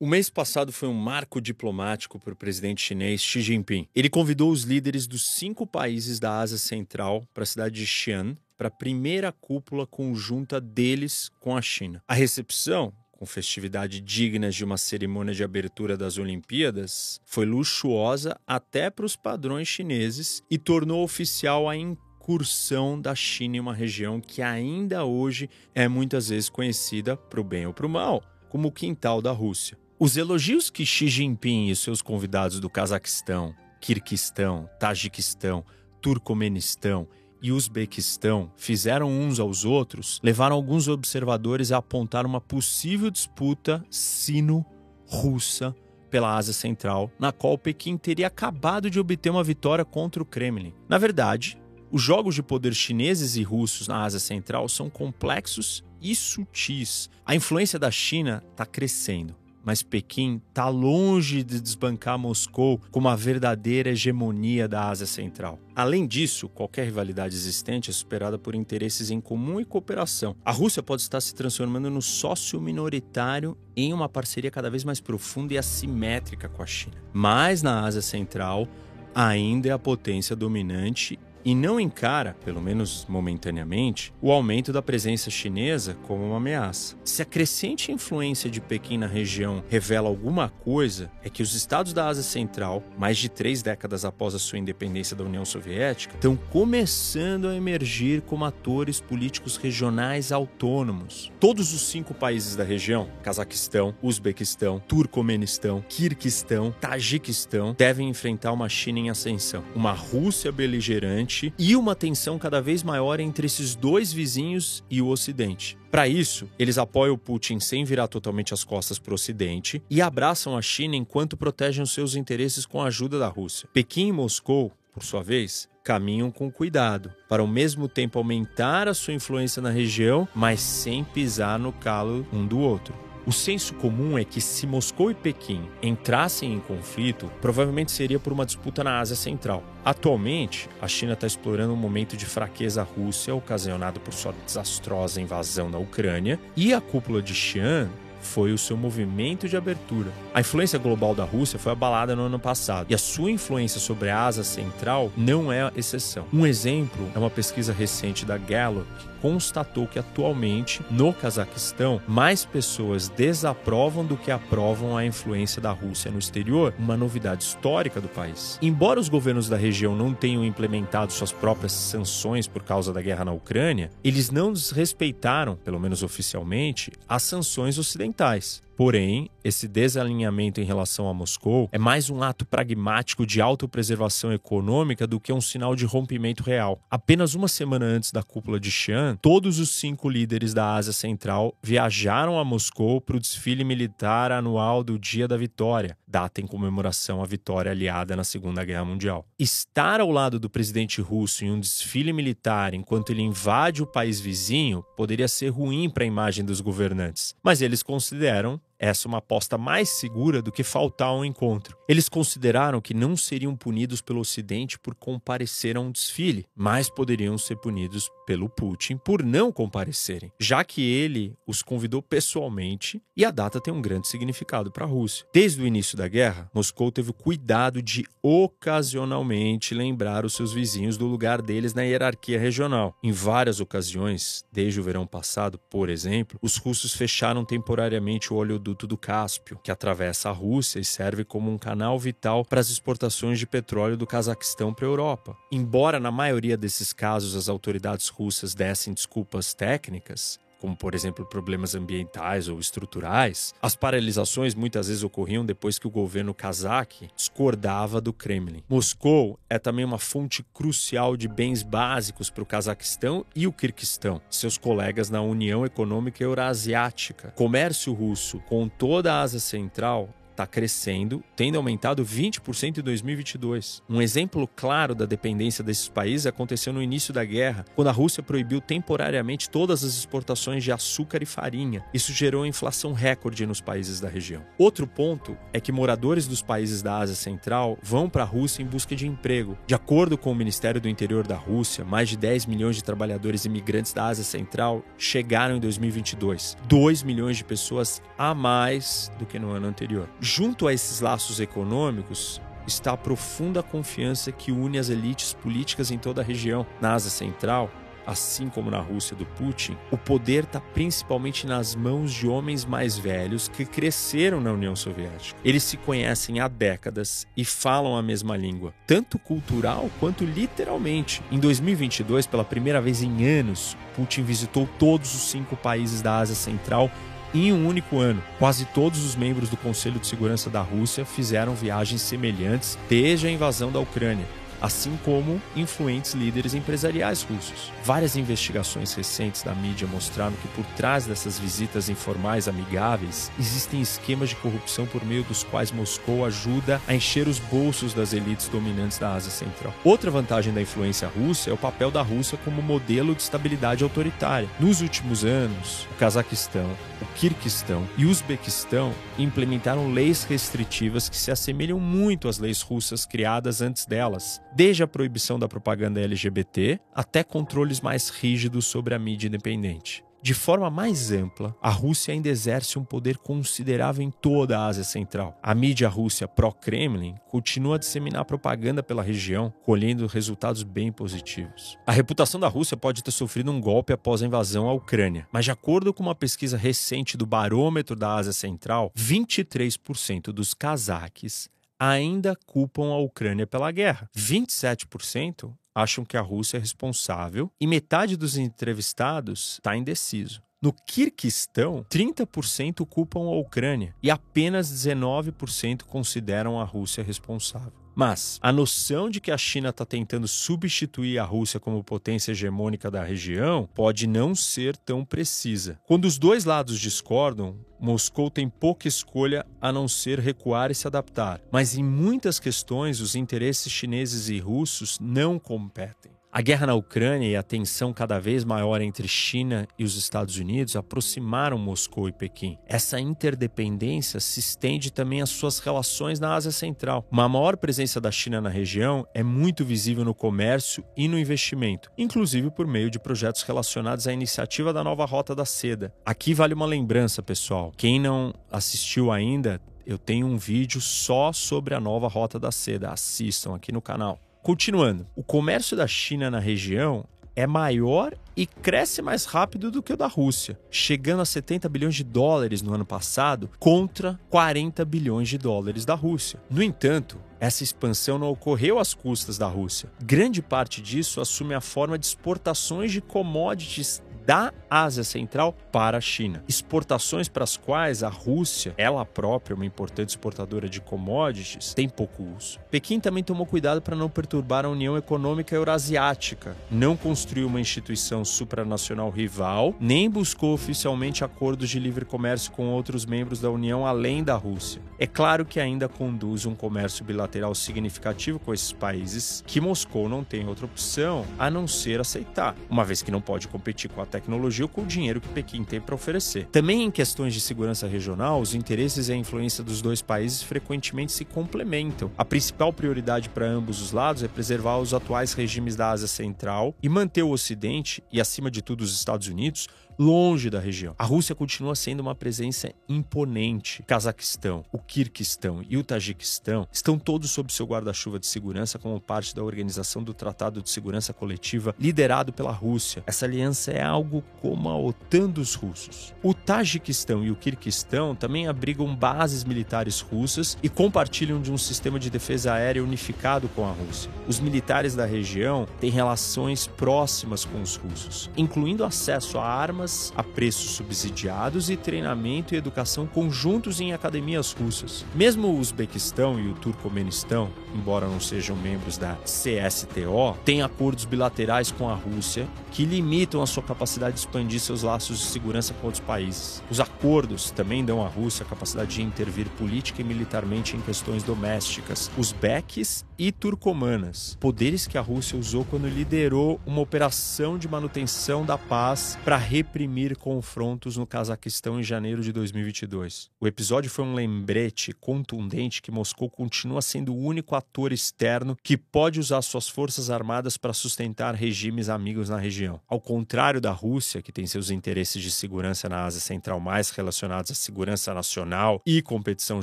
O mês passado foi um marco diplomático para o presidente chinês Xi Jinping. Ele convidou os líderes dos cinco países da Ásia Central para a cidade de Xi'an para a primeira cúpula conjunta deles com a China. A recepção, com festividade dignas de uma cerimônia de abertura das Olimpíadas, foi luxuosa até para os padrões chineses e tornou oficial a incursão da China em uma região que ainda hoje é muitas vezes conhecida para o bem ou para o mal como o quintal da Rússia. Os elogios que Xi Jinping e seus convidados do Cazaquistão, Quirquistão, Tajiquistão, Turcomenistão e Uzbequistão fizeram uns aos outros levaram alguns observadores a apontar uma possível disputa sino-russa pela Ásia Central, na qual Pequim teria acabado de obter uma vitória contra o Kremlin. Na verdade, os jogos de poder chineses e russos na Ásia Central são complexos e sutis. A influência da China está crescendo mas Pequim está longe de desbancar Moscou como a verdadeira hegemonia da Ásia Central. Além disso, qualquer rivalidade existente é superada por interesses em comum e cooperação. A Rússia pode estar se transformando no sócio minoritário em uma parceria cada vez mais profunda e assimétrica com a China. Mas na Ásia Central, ainda é a potência dominante e não encara, pelo menos momentaneamente, o aumento da presença chinesa como uma ameaça. Se a crescente influência de Pequim na região revela alguma coisa, é que os estados da Ásia Central, mais de três décadas após a sua independência da União Soviética, estão começando a emergir como atores políticos regionais autônomos. Todos os cinco países da região, Cazaquistão, Uzbequistão, Turcomenistão, Quirquistão, Tajiquistão, devem enfrentar uma China em ascensão, uma Rússia beligerante e uma tensão cada vez maior entre esses dois vizinhos e o Ocidente. Para isso, eles apoiam o Putin sem virar totalmente as costas para o Ocidente e abraçam a China enquanto protegem os seus interesses com a ajuda da Rússia. Pequim e Moscou, por sua vez, caminham com cuidado, para ao mesmo tempo aumentar a sua influência na região, mas sem pisar no calo um do outro. O senso comum é que se Moscou e Pequim entrassem em conflito, provavelmente seria por uma disputa na Ásia Central. Atualmente, a China está explorando um momento de fraqueza russa ocasionado por sua desastrosa invasão na Ucrânia, e a cúpula de Xi'an foi o seu movimento de abertura. A influência global da Rússia foi abalada no ano passado e a sua influência sobre a Ásia Central não é exceção. Um exemplo é uma pesquisa recente da Gallup que constatou que atualmente no Cazaquistão mais pessoas desaprovam do que aprovam a influência da Rússia no exterior, uma novidade histórica do país. Embora os governos da região não tenham implementado suas próprias sanções por causa da guerra na Ucrânia, eles não desrespeitaram, pelo menos oficialmente, as sanções ocidentais. capitais. Porém, esse desalinhamento em relação a Moscou é mais um ato pragmático de autopreservação econômica do que um sinal de rompimento real. Apenas uma semana antes da cúpula de Xi'an, todos os cinco líderes da Ásia Central viajaram a Moscou para o desfile militar anual do Dia da Vitória, data em comemoração à vitória aliada na Segunda Guerra Mundial. Estar ao lado do presidente russo em um desfile militar enquanto ele invade o país vizinho poderia ser ruim para a imagem dos governantes, mas eles consideram essa é uma aposta mais segura do que faltar ao encontro. Eles consideraram que não seriam punidos pelo Ocidente por comparecer a um desfile, mas poderiam ser punidos pelo Putin por não comparecerem, já que ele os convidou pessoalmente e a data tem um grande significado para a Rússia. Desde o início da guerra, Moscou teve o cuidado de ocasionalmente lembrar os seus vizinhos do lugar deles na hierarquia regional. Em várias ocasiões, desde o verão passado, por exemplo, os russos fecharam temporariamente o óleo do Cáspio, que atravessa a Rússia e serve como um canal vital para as exportações de petróleo do Cazaquistão para a Europa. Embora na maioria desses casos as autoridades russas dessem desculpas técnicas, como por exemplo problemas ambientais ou estruturais, as paralisações muitas vezes ocorriam depois que o governo cazaque discordava do Kremlin. Moscou é também uma fonte crucial de bens básicos para o Cazaquistão e o Kirguistão, seus colegas na União Econômica Eurasiática. Comércio russo com toda a Ásia Central está crescendo, tendo aumentado 20% em 2022. Um exemplo claro da dependência desses países aconteceu no início da guerra, quando a Rússia proibiu temporariamente todas as exportações de açúcar e farinha. Isso gerou inflação recorde nos países da região. Outro ponto é que moradores dos países da Ásia Central vão para a Rússia em busca de emprego. De acordo com o Ministério do Interior da Rússia, mais de 10 milhões de trabalhadores imigrantes da Ásia Central chegaram em 2022. 2 milhões de pessoas a mais do que no ano anterior. Junto a esses laços econômicos, está a profunda confiança que une as elites políticas em toda a região. Na Ásia Central, assim como na Rússia do Putin, o poder está principalmente nas mãos de homens mais velhos que cresceram na União Soviética. Eles se conhecem há décadas e falam a mesma língua, tanto cultural quanto literalmente. Em 2022, pela primeira vez em anos, Putin visitou todos os cinco países da Ásia Central em um único ano. Quase todos os membros do Conselho de Segurança da Rússia fizeram viagens semelhantes desde a invasão da Ucrânia assim como influentes líderes empresariais russos. Várias investigações recentes da mídia mostraram que por trás dessas visitas informais amigáveis existem esquemas de corrupção por meio dos quais Moscou ajuda a encher os bolsos das elites dominantes da Ásia Central. Outra vantagem da influência russa é o papel da Rússia como modelo de estabilidade autoritária. Nos últimos anos, o Cazaquistão, o Quirguistão e o Uzbequistão implementaram leis restritivas que se assemelham muito às leis russas criadas antes delas, desde a proibição da propaganda LGBT até controles mais rígidos sobre a mídia independente. De forma mais ampla, a Rússia ainda exerce um poder considerável em toda a Ásia Central. A mídia russa pró-Kremlin continua a disseminar propaganda pela região, colhendo resultados bem positivos. A reputação da Rússia pode ter sofrido um golpe após a invasão à Ucrânia, mas de acordo com uma pesquisa recente do Barômetro da Ásia Central, 23% dos cazaques ainda culpam a Ucrânia pela guerra. 27% acham que a Rússia é responsável e metade dos entrevistados está indeciso. No Kirguistão, 30% culpam a Ucrânia e apenas 19% consideram a Rússia responsável. Mas a noção de que a China está tentando substituir a Rússia como potência hegemônica da região pode não ser tão precisa. Quando os dois lados discordam, Moscou tem pouca escolha a não ser recuar e se adaptar. Mas em muitas questões, os interesses chineses e russos não competem. A guerra na Ucrânia e a tensão cada vez maior entre China e os Estados Unidos aproximaram Moscou e Pequim. Essa interdependência se estende também às suas relações na Ásia Central. Uma maior presença da China na região é muito visível no comércio e no investimento, inclusive por meio de projetos relacionados à iniciativa da nova Rota da Seda. Aqui vale uma lembrança, pessoal. Quem não assistiu ainda, eu tenho um vídeo só sobre a nova Rota da Seda. Assistam aqui no canal. Continuando, o comércio da China na região é maior e cresce mais rápido do que o da Rússia, chegando a 70 bilhões de dólares no ano passado contra 40 bilhões de dólares da Rússia. No entanto, essa expansão não ocorreu às custas da Rússia. Grande parte disso assume a forma de exportações de commodities da Ásia Central para a China. Exportações para as quais a Rússia, ela própria, uma importante exportadora de commodities, tem pouco uso. Pequim também tomou cuidado para não perturbar a União Econômica Eurasiática, não construiu uma instituição supranacional rival, nem buscou oficialmente acordos de livre comércio com outros membros da União além da Rússia. É claro que ainda conduz um comércio bilateral significativo com esses países, que Moscou não tem outra opção a não ser aceitar, uma vez que não pode competir com a tecnologia ou com o dinheiro que Pequim tem para oferecer. Também em questões de segurança regional, os interesses e a influência dos dois países frequentemente se complementam. A principal prioridade para ambos os lados é preservar os atuais regimes da Ásia Central e manter o Ocidente e, acima de tudo, os Estados Unidos longe da região. A Rússia continua sendo uma presença imponente. O Cazaquistão, o Quirguistão e o Tajiquistão estão todos sob seu guarda-chuva de segurança como parte da organização do Tratado de Segurança Coletiva liderado pela Rússia. Essa aliança é algo como a OTAN dos russos. O Tajiquistão e o Quirguistão também abrigam bases militares russas e compartilham de um sistema de defesa aérea unificado com a Rússia. Os militares da região têm relações próximas com os russos, incluindo acesso a armas a preços subsidiados e treinamento e educação conjuntos em academias russas. Mesmo o Uzbequistão e o Turcomenistão, embora não sejam membros da CSTO, têm acordos bilaterais com a Rússia que limitam a sua capacidade de expandir seus laços de segurança com outros países. Os acordos também dão à Rússia a capacidade de intervir política e militarmente em questões domésticas, uzbeques e turcomanas, poderes que a Rússia usou quando liderou uma operação de manutenção da paz para reprimir confrontos no Cazaquistão em janeiro de 2022. O episódio foi um lembrete contundente que Moscou continua sendo o único ator externo que pode usar suas forças armadas para sustentar regimes amigos na região. Ao contrário da Rússia, que tem seus interesses de segurança na Ásia Central mais relacionados à segurança nacional e competição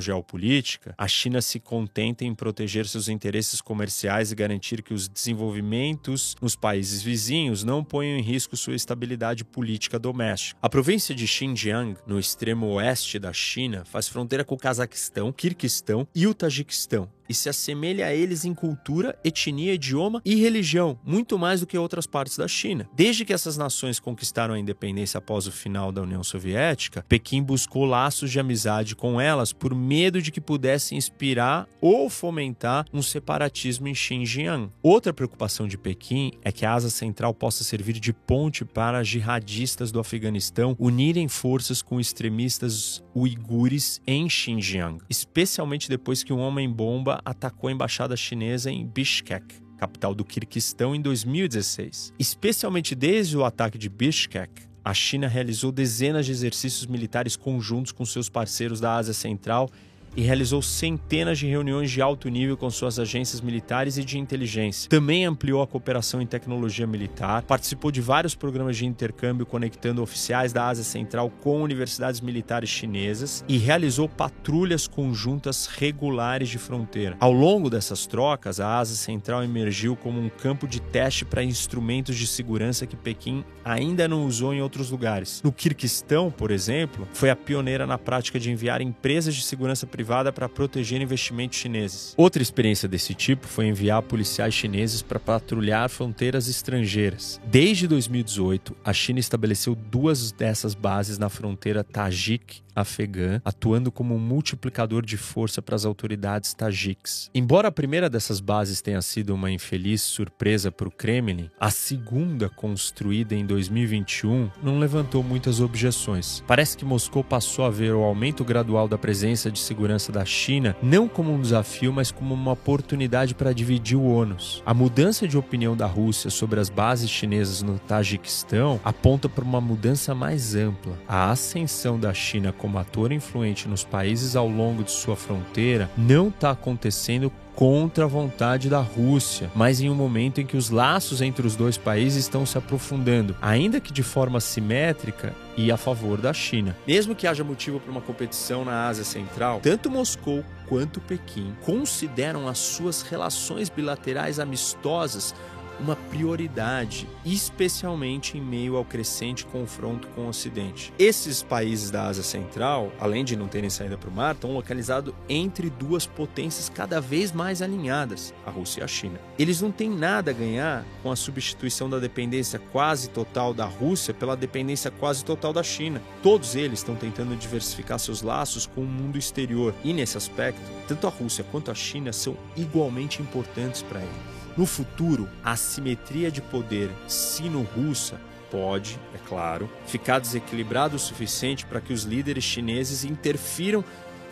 geopolítica, a China se contenta em proteger seus interesses comerciais e garantir que os desenvolvimentos nos países vizinhos não ponham em risco sua estabilidade política A província de Xinjiang, no extremo oeste da China, faz fronteira com o Cazaquistão, Kirguistão e o Tajiquistão e se assemelha a eles em cultura, etnia, idioma e religião, muito mais do que outras partes da China. Desde que essas nações conquistaram a independência após o final da União Soviética, Pequim buscou laços de amizade com elas por medo de que pudessem inspirar ou fomentar um separatismo em Xinjiang. Outra preocupação de Pequim é que a Ásia Central possa servir de ponte para jihadistas do Afeganistão unirem forças com extremistas uigures em Xinjiang, especialmente depois que um homem-bomba atacou a embaixada chinesa em Bishkek capital do Kirguistão, em 2016. Especialmente desde o ataque de Bishkek, a China realizou dezenas de exercícios militares conjuntos com seus parceiros da Ásia Central e realizou centenas de reuniões de alto nível com suas agências militares e de inteligência. Também ampliou a cooperação em tecnologia militar, participou de vários programas de intercâmbio conectando oficiais da Ásia Central com universidades militares chinesas e realizou patrulhas conjuntas regulares de fronteira. Ao longo dessas trocas, a Ásia Central emergiu como um campo de teste para instrumentos de segurança que Pequim ainda não usou em outros lugares. No Kirguistão, por exemplo, foi a pioneira na prática de enviar empresas de segurança privada privada para proteger investimentos chineses. Outra experiência desse tipo foi enviar policiais chineses para patrulhar fronteiras estrangeiras. Desde 2018, a China estabeleceu duas dessas bases na fronteira Tajik afegã, atuando como um multiplicador de força para as autoridades tajiques. Embora a primeira dessas bases tenha sido uma infeliz surpresa para o Kremlin, a segunda, construída em 2021, não levantou muitas objeções. Parece que Moscou passou a ver o aumento gradual da presença de segurança da China não como um desafio, mas como uma oportunidade para dividir o ônus. A mudança de opinião da Rússia sobre as bases chinesas no Tajiquistão aponta para uma mudança mais ampla. A ascensão da China como como ator influente nos países ao longo de sua fronteira não está acontecendo contra a vontade da Rússia, mas em um momento em que os laços entre os dois países estão se aprofundando, ainda que de forma simétrica e a favor da China. Mesmo que haja motivo para uma competição na Ásia Central, tanto Moscou quanto Pequim consideram as suas relações bilaterais amistosas uma prioridade, especialmente em meio ao crescente confronto com o Ocidente. Esses países da Ásia Central, além de não terem saída para o mar, estão localizados entre duas potências cada vez mais alinhadas, a Rússia e a China. Eles não têm nada a ganhar com a substituição da dependência quase total da Rússia pela dependência quase total da China. Todos eles estão tentando diversificar seus laços com o mundo exterior e, nesse aspecto, tanto a Rússia quanto a China são igualmente importantes para eles. No futuro, a assimetria de poder sino-russa pode, é claro, ficar desequilibrada o suficiente para que os líderes chineses interfiram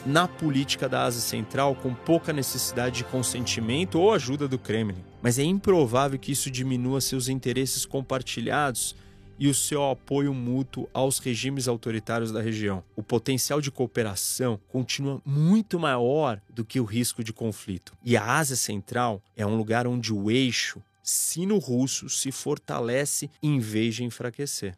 na política da Ásia Central com pouca necessidade de consentimento ou ajuda do Kremlin. Mas é improvável que isso diminua seus interesses compartilhados e o seu apoio mútuo aos regimes autoritários da região. O potencial de cooperação continua muito maior do que o risco de conflito. E a Ásia Central é um lugar onde o eixo sino-russo se fortalece em vez de enfraquecer.